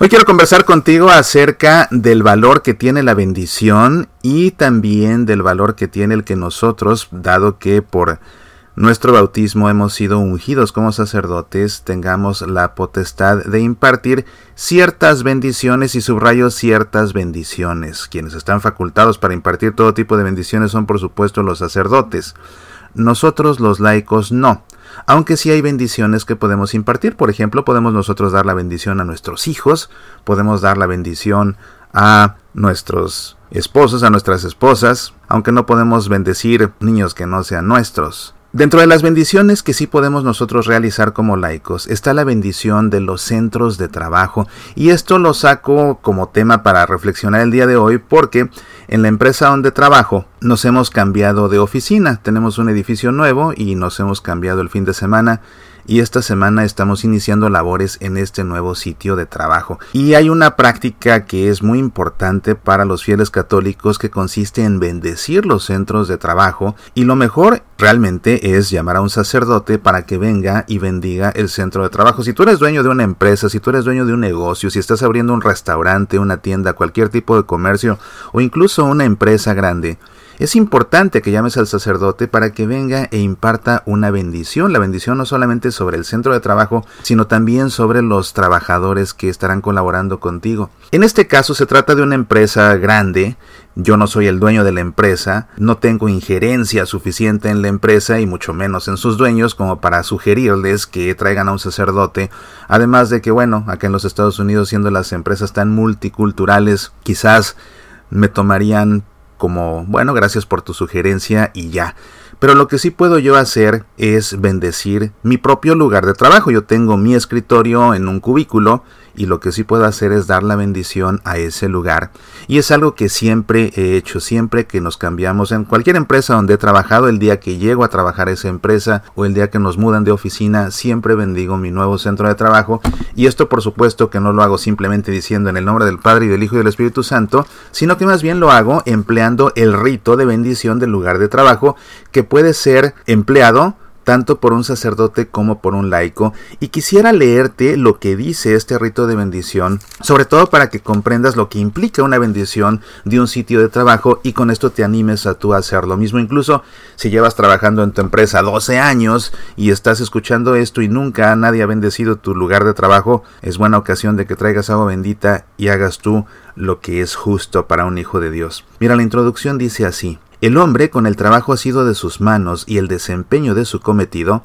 Hoy quiero conversar contigo acerca del valor que tiene la bendición y también del valor que tiene el que nosotros, dado que por nuestro bautismo hemos sido ungidos como sacerdotes, tengamos la potestad de impartir ciertas bendiciones y subrayo ciertas bendiciones. Quienes están facultados para impartir todo tipo de bendiciones son por supuesto los sacerdotes. Nosotros los laicos no aunque sí hay bendiciones que podemos impartir. Por ejemplo, podemos nosotros dar la bendición a nuestros hijos, podemos dar la bendición a nuestros esposos, a nuestras esposas, aunque no podemos bendecir niños que no sean nuestros. Dentro de las bendiciones que sí podemos nosotros realizar como laicos está la bendición de los centros de trabajo. Y esto lo saco como tema para reflexionar el día de hoy porque en la empresa donde trabajo nos hemos cambiado de oficina, tenemos un edificio nuevo y nos hemos cambiado el fin de semana y esta semana estamos iniciando labores en este nuevo sitio de trabajo. Y hay una práctica que es muy importante para los fieles católicos que consiste en bendecir los centros de trabajo y lo mejor realmente es llamar a un sacerdote para que venga y bendiga el centro de trabajo. Si tú eres dueño de una empresa, si tú eres dueño de un negocio, si estás abriendo un restaurante, una tienda, cualquier tipo de comercio o incluso una empresa grande, es importante que llames al sacerdote para que venga e imparta una bendición. La bendición no solamente sobre el centro de trabajo, sino también sobre los trabajadores que estarán colaborando contigo. En este caso se trata de una empresa grande. Yo no soy el dueño de la empresa, no tengo injerencia suficiente en la empresa y mucho menos en sus dueños como para sugerirles que traigan a un sacerdote. Además de que, bueno, acá en los Estados Unidos, siendo las empresas tan multiculturales, quizás me tomarían como, bueno, gracias por tu sugerencia y ya. Pero lo que sí puedo yo hacer es bendecir mi propio lugar de trabajo. Yo tengo mi escritorio en un cubículo y lo que sí puedo hacer es dar la bendición a ese lugar. Y es algo que siempre he hecho, siempre que nos cambiamos en cualquier empresa donde he trabajado, el día que llego a trabajar esa empresa o el día que nos mudan de oficina, siempre bendigo mi nuevo centro de trabajo. Y esto por supuesto que no lo hago simplemente diciendo en el nombre del Padre y del Hijo y del Espíritu Santo, sino que más bien lo hago empleando el rito de bendición del lugar de trabajo que puede ser empleado tanto por un sacerdote como por un laico, y quisiera leerte lo que dice este rito de bendición, sobre todo para que comprendas lo que implica una bendición de un sitio de trabajo y con esto te animes a tú hacer lo mismo. Incluso si llevas trabajando en tu empresa 12 años y estás escuchando esto y nunca nadie ha bendecido tu lugar de trabajo, es buena ocasión de que traigas agua bendita y hagas tú lo que es justo para un hijo de Dios. Mira, la introducción dice así. El hombre, con el trabajo asido de sus manos y el desempeño de su cometido,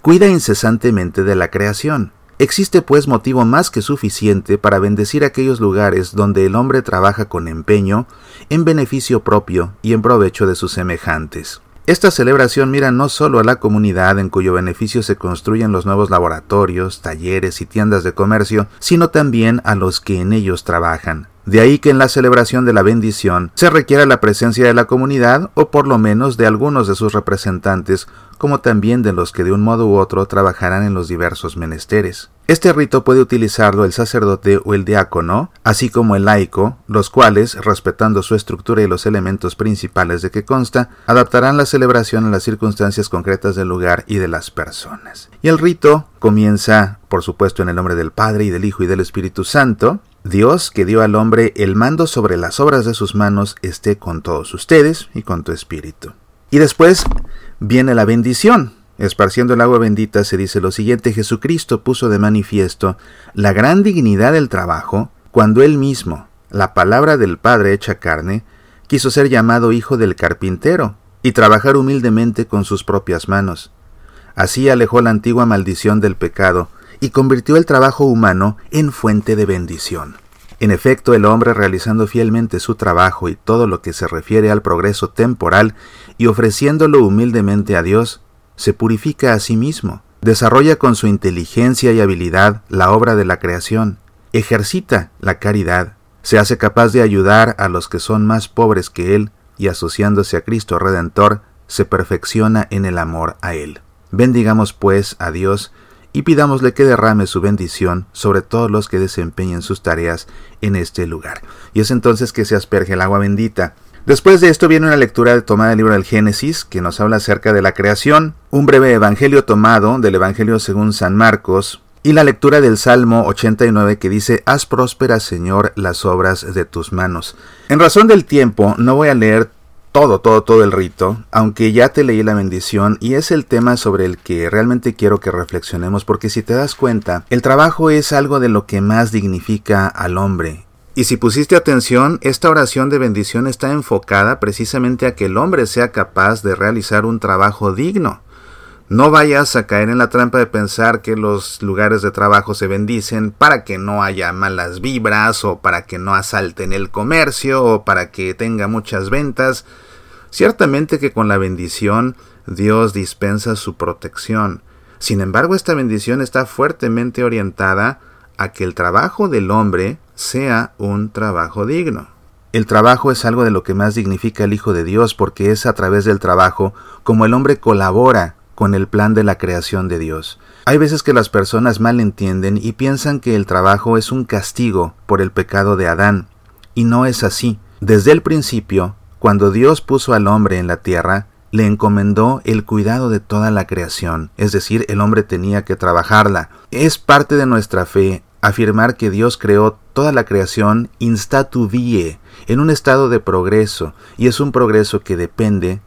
cuida incesantemente de la creación. Existe pues motivo más que suficiente para bendecir aquellos lugares donde el hombre trabaja con empeño, en beneficio propio y en provecho de sus semejantes. Esta celebración mira no solo a la comunidad en cuyo beneficio se construyen los nuevos laboratorios, talleres y tiendas de comercio, sino también a los que en ellos trabajan, de ahí que en la celebración de la bendición se requiera la presencia de la comunidad o por lo menos de algunos de sus representantes, como también de los que de un modo u otro trabajarán en los diversos menesteres. Este rito puede utilizarlo el sacerdote o el diácono, así como el laico, los cuales, respetando su estructura y los elementos principales de que consta, adaptarán la celebración a las circunstancias concretas del lugar y de las personas. Y el rito comienza, por supuesto, en el nombre del Padre y del Hijo y del Espíritu Santo, Dios que dio al hombre el mando sobre las obras de sus manos esté con todos ustedes y con tu espíritu. Y después viene la bendición. Esparciendo el agua bendita se dice lo siguiente, Jesucristo puso de manifiesto la gran dignidad del trabajo cuando él mismo, la palabra del Padre hecha carne, quiso ser llamado hijo del carpintero y trabajar humildemente con sus propias manos. Así alejó la antigua maldición del pecado, y convirtió el trabajo humano en fuente de bendición. En efecto, el hombre realizando fielmente su trabajo y todo lo que se refiere al progreso temporal y ofreciéndolo humildemente a Dios, se purifica a sí mismo, desarrolla con su inteligencia y habilidad la obra de la creación, ejercita la caridad, se hace capaz de ayudar a los que son más pobres que él y asociándose a Cristo Redentor, se perfecciona en el amor a él. Bendigamos pues a Dios y pidámosle que derrame su bendición sobre todos los que desempeñen sus tareas en este lugar. Y es entonces que se asperge el agua bendita. Después de esto viene una lectura tomada del libro del Génesis, que nos habla acerca de la creación, un breve evangelio tomado del Evangelio según San Marcos, Y la lectura del Salmo 89 que dice, Haz prósperas, Señor, las obras de tus manos. En razón del tiempo, no voy a leer todo, todo, todo el rito, aunque ya te leí la bendición y es el tema sobre el que realmente quiero que reflexionemos porque si te das cuenta, el trabajo es algo de lo que más dignifica al hombre. Y si pusiste atención, esta oración de bendición está enfocada precisamente a que el hombre sea capaz de realizar un trabajo digno. No vayas a caer en la trampa de pensar que los lugares de trabajo se bendicen para que no haya malas vibras o para que no asalten el comercio o para que tenga muchas ventas. Ciertamente que con la bendición Dios dispensa su protección. Sin embargo, esta bendición está fuertemente orientada a que el trabajo del hombre sea un trabajo digno. El trabajo es algo de lo que más dignifica el Hijo de Dios porque es a través del trabajo como el hombre colabora con el plan de la creación de Dios. Hay veces que las personas mal entienden y piensan que el trabajo es un castigo por el pecado de Adán, y no es así. Desde el principio, cuando Dios puso al hombre en la tierra, le encomendó el cuidado de toda la creación, es decir, el hombre tenía que trabajarla. Es parte de nuestra fe afirmar que Dios creó toda la creación statu die, en un estado de progreso, y es un progreso que depende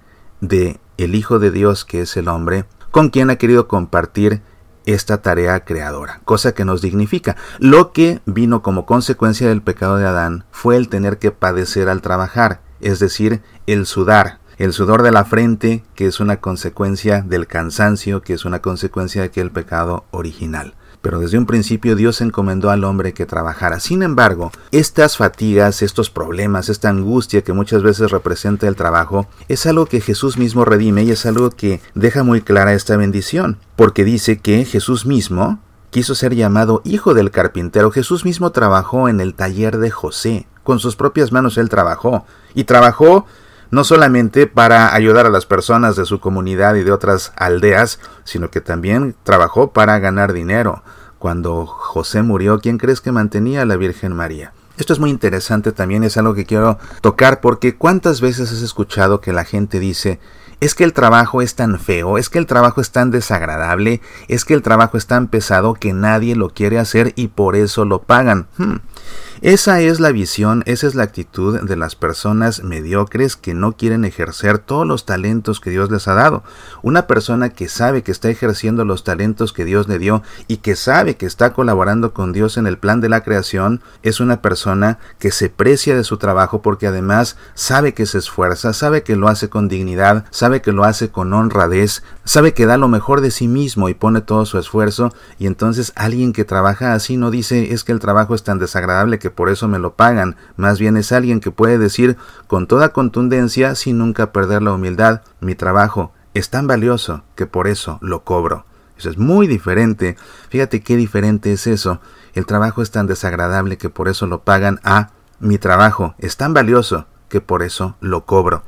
de el Hijo de Dios, que es el hombre, con quien ha querido compartir esta tarea creadora, cosa que nos dignifica. Lo que vino como consecuencia del pecado de Adán fue el tener que padecer al trabajar, es decir, el sudar, el sudor de la frente, que es una consecuencia del cansancio, que es una consecuencia de aquel pecado original pero desde un principio Dios encomendó al hombre que trabajara. Sin embargo, estas fatigas, estos problemas, esta angustia que muchas veces representa el trabajo, es algo que Jesús mismo redime y es algo que deja muy clara esta bendición, porque dice que Jesús mismo quiso ser llamado hijo del carpintero. Jesús mismo trabajó en el taller de José. Con sus propias manos él trabajó. Y trabajó no solamente para ayudar a las personas de su comunidad y de otras aldeas, sino que también trabajó para ganar dinero. Cuando José murió, ¿quién crees que mantenía a la Virgen María? Esto es muy interesante también, es algo que quiero tocar porque cuántas veces has escuchado que la gente dice, es que el trabajo es tan feo, es que el trabajo es tan desagradable, es que el trabajo es tan pesado que nadie lo quiere hacer y por eso lo pagan. Hmm. Esa es la visión, esa es la actitud de las personas mediocres que no quieren ejercer todos los talentos que Dios les ha dado. Una persona que sabe que está ejerciendo los talentos que Dios le dio y que sabe que está colaborando con Dios en el plan de la creación es una persona que se precia de su trabajo porque además sabe que se esfuerza, sabe que lo hace con dignidad, sabe que lo hace con honradez, sabe que da lo mejor de sí mismo y pone todo su esfuerzo y entonces alguien que trabaja así no dice es que el trabajo es tan desagradable que por eso me lo pagan, más bien es alguien que puede decir con toda contundencia sin nunca perder la humildad, mi trabajo es tan valioso que por eso lo cobro. Eso es muy diferente. Fíjate qué diferente es eso. El trabajo es tan desagradable que por eso lo pagan a mi trabajo es tan valioso que por eso lo cobro.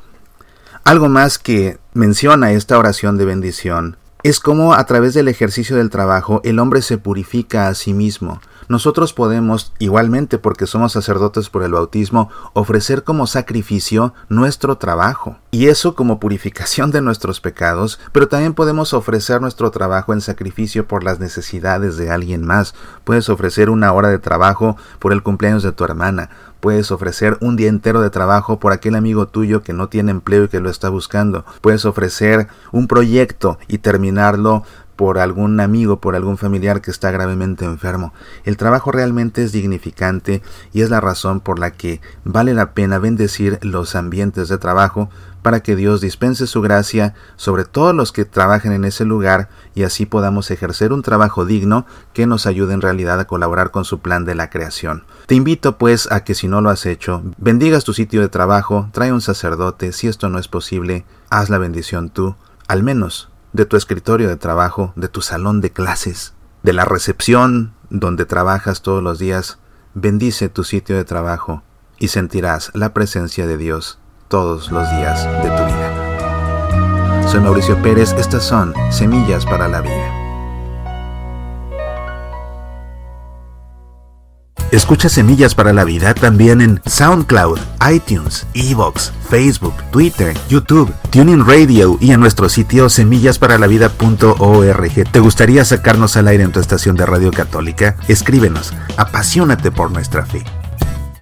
Algo más que menciona esta oración de bendición es cómo a través del ejercicio del trabajo el hombre se purifica a sí mismo. Nosotros podemos, igualmente porque somos sacerdotes por el bautismo, ofrecer como sacrificio nuestro trabajo. Y eso como purificación de nuestros pecados, pero también podemos ofrecer nuestro trabajo en sacrificio por las necesidades de alguien más. Puedes ofrecer una hora de trabajo por el cumpleaños de tu hermana Puedes ofrecer un día entero de trabajo por aquel amigo tuyo que no tiene empleo y que lo está buscando. Puedes ofrecer un proyecto y terminarlo por algún amigo, por algún familiar que está gravemente enfermo. El trabajo realmente es dignificante y es la razón por la que vale la pena bendecir los ambientes de trabajo para que Dios dispense su gracia sobre todos los que trabajen en ese lugar y así podamos ejercer un trabajo digno que nos ayude en realidad a colaborar con su plan de la creación. Te invito pues a que si no lo has hecho, bendigas tu sitio de trabajo, trae un sacerdote, si esto no es posible, haz la bendición tú, al menos de tu escritorio de trabajo, de tu salón de clases, de la recepción donde trabajas todos los días, bendice tu sitio de trabajo y sentirás la presencia de Dios todos los días de tu vida. Soy Mauricio Pérez, estas son Semillas para la Vida. Escucha Semillas para la Vida también en SoundCloud, iTunes, Evox, Facebook, Twitter, YouTube, Tuning Radio y en nuestro sitio semillasparalavida.org. ¿Te gustaría sacarnos al aire en tu estación de radio católica? Escríbenos. Apasionate por nuestra fe.